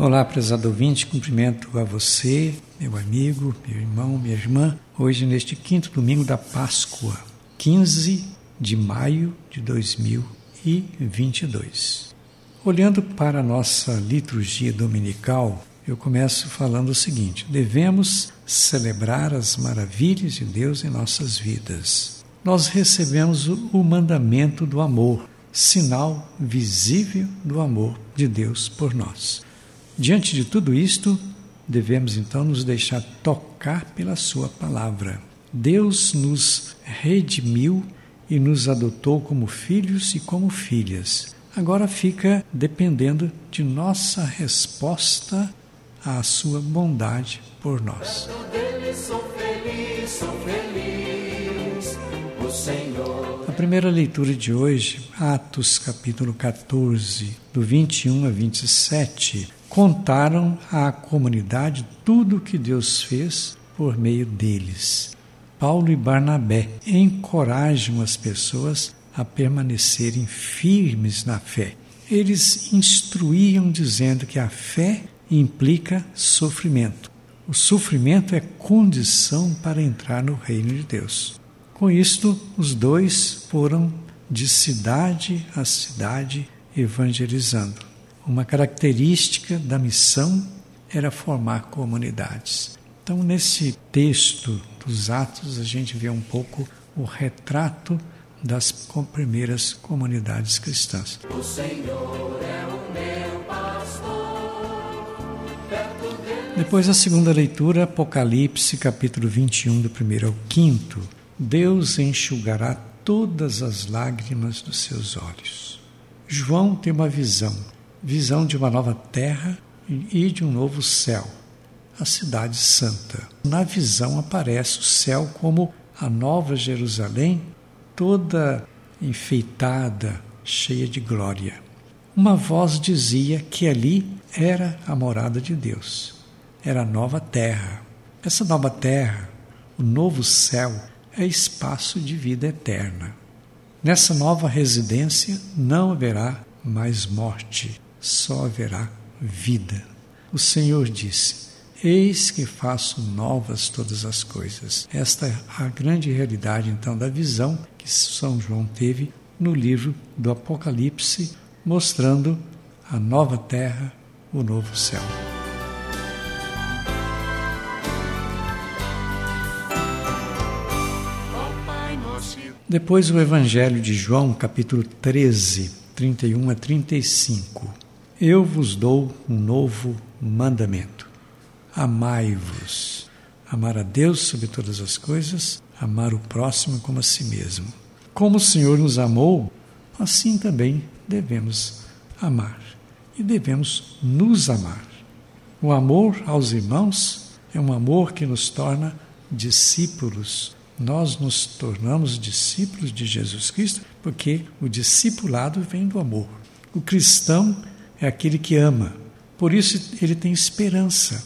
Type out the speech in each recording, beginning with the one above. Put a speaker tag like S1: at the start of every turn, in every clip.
S1: Olá, prezado ouvinte, cumprimento a você, meu amigo, meu irmão, minha irmã, hoje neste quinto domingo da Páscoa, 15 de maio de 2022. Olhando para a nossa liturgia dominical, eu começo falando o seguinte: devemos celebrar as maravilhas de Deus em nossas vidas. Nós recebemos o mandamento do amor, sinal visível do amor de Deus por nós. Diante de tudo isto, devemos então nos deixar tocar pela Sua palavra. Deus nos redimiu e nos adotou como filhos e como filhas. Agora fica dependendo de nossa resposta à Sua bondade por nós. A primeira leitura de hoje, Atos capítulo 14, do 21 a 27, contaram à comunidade tudo o que Deus fez por meio deles. Paulo e Barnabé encorajam as pessoas a permanecerem firmes na fé. Eles instruíam dizendo que a fé implica sofrimento. O sofrimento é condição para entrar no reino de Deus. Com isto, os dois foram de cidade a cidade evangelizando. Uma característica da missão era formar comunidades. Então, nesse texto dos Atos, a gente vê um pouco o retrato das primeiras comunidades cristãs. O Senhor é o meu pastor. Depois, a segunda leitura, Apocalipse, capítulo 21, do 1 ao 5. Deus enxugará todas as lágrimas dos seus olhos. João tem uma visão visão de uma nova terra e de um novo céu, a Cidade Santa. Na visão aparece o céu como a nova Jerusalém, toda enfeitada, cheia de glória. Uma voz dizia que ali era a morada de Deus, era a nova terra. Essa nova terra, o novo céu, é espaço de vida eterna. Nessa nova residência não haverá mais morte, só haverá vida. O Senhor disse: Eis que faço novas todas as coisas. Esta é a grande realidade, então, da visão que São João teve no livro do Apocalipse, mostrando a nova terra, o novo céu. Depois o Evangelho de João, capítulo 13, 31 a 35. Eu vos dou um novo mandamento: amai-vos. Amar a Deus sobre todas as coisas, amar o próximo como a si mesmo. Como o Senhor nos amou, assim também devemos amar e devemos nos amar. O amor aos irmãos é um amor que nos torna discípulos. Nós nos tornamos discípulos de Jesus Cristo porque o discipulado vem do amor. O cristão é aquele que ama. Por isso ele tem esperança.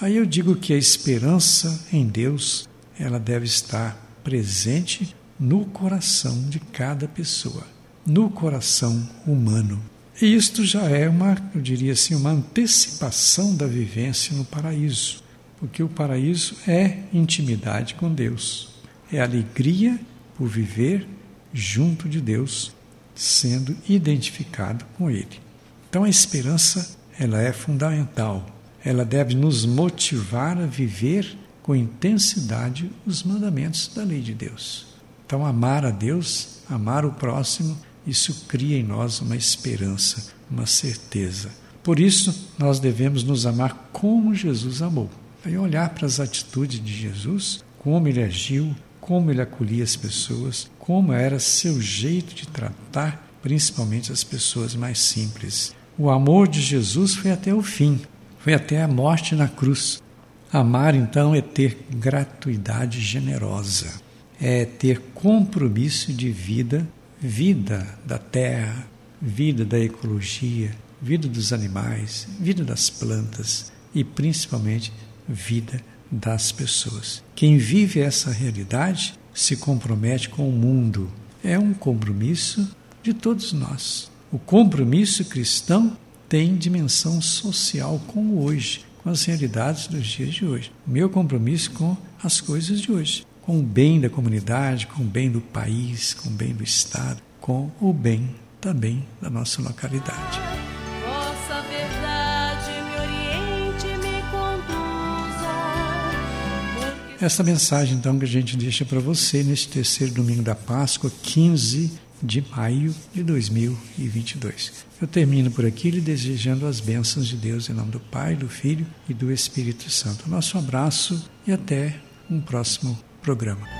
S1: Aí eu digo que a esperança em Deus, ela deve estar presente no coração de cada pessoa, no coração humano. E isto já é uma, eu diria assim, uma antecipação da vivência no paraíso, porque o paraíso é intimidade com Deus, é alegria por viver junto de Deus, sendo identificado com Ele. Então a esperança, ela é fundamental. Ela deve nos motivar a viver com intensidade os mandamentos da lei de Deus. Então amar a Deus, amar o próximo, isso cria em nós uma esperança, uma certeza. Por isso, nós devemos nos amar como Jesus amou. Aí olhar para as atitudes de Jesus, como ele agiu, como ele acolhia as pessoas, como era seu jeito de tratar principalmente as pessoas mais simples. O amor de Jesus foi até o fim, foi até a morte na cruz. Amar, então, é ter gratuidade generosa, é ter compromisso de vida, vida da terra, vida da ecologia, vida dos animais, vida das plantas e principalmente vida das pessoas. Quem vive essa realidade se compromete com o mundo. É um compromisso de todos nós. O compromisso cristão tem dimensão social com hoje, com as realidades dos dias de hoje. Meu compromisso com as coisas de hoje, com o bem da comunidade, com o bem do país, com o bem do Estado, com o bem também da nossa localidade.
S2: Vossa verdade me oriente, me conduza. porque
S1: Essa mensagem, então, que a gente deixa para você neste terceiro domingo da Páscoa, 15 de maio de 2022. Eu termino por aqui lhe desejando as bênçãos de Deus em nome do Pai, do Filho e do Espírito Santo. Nosso abraço e até um próximo programa.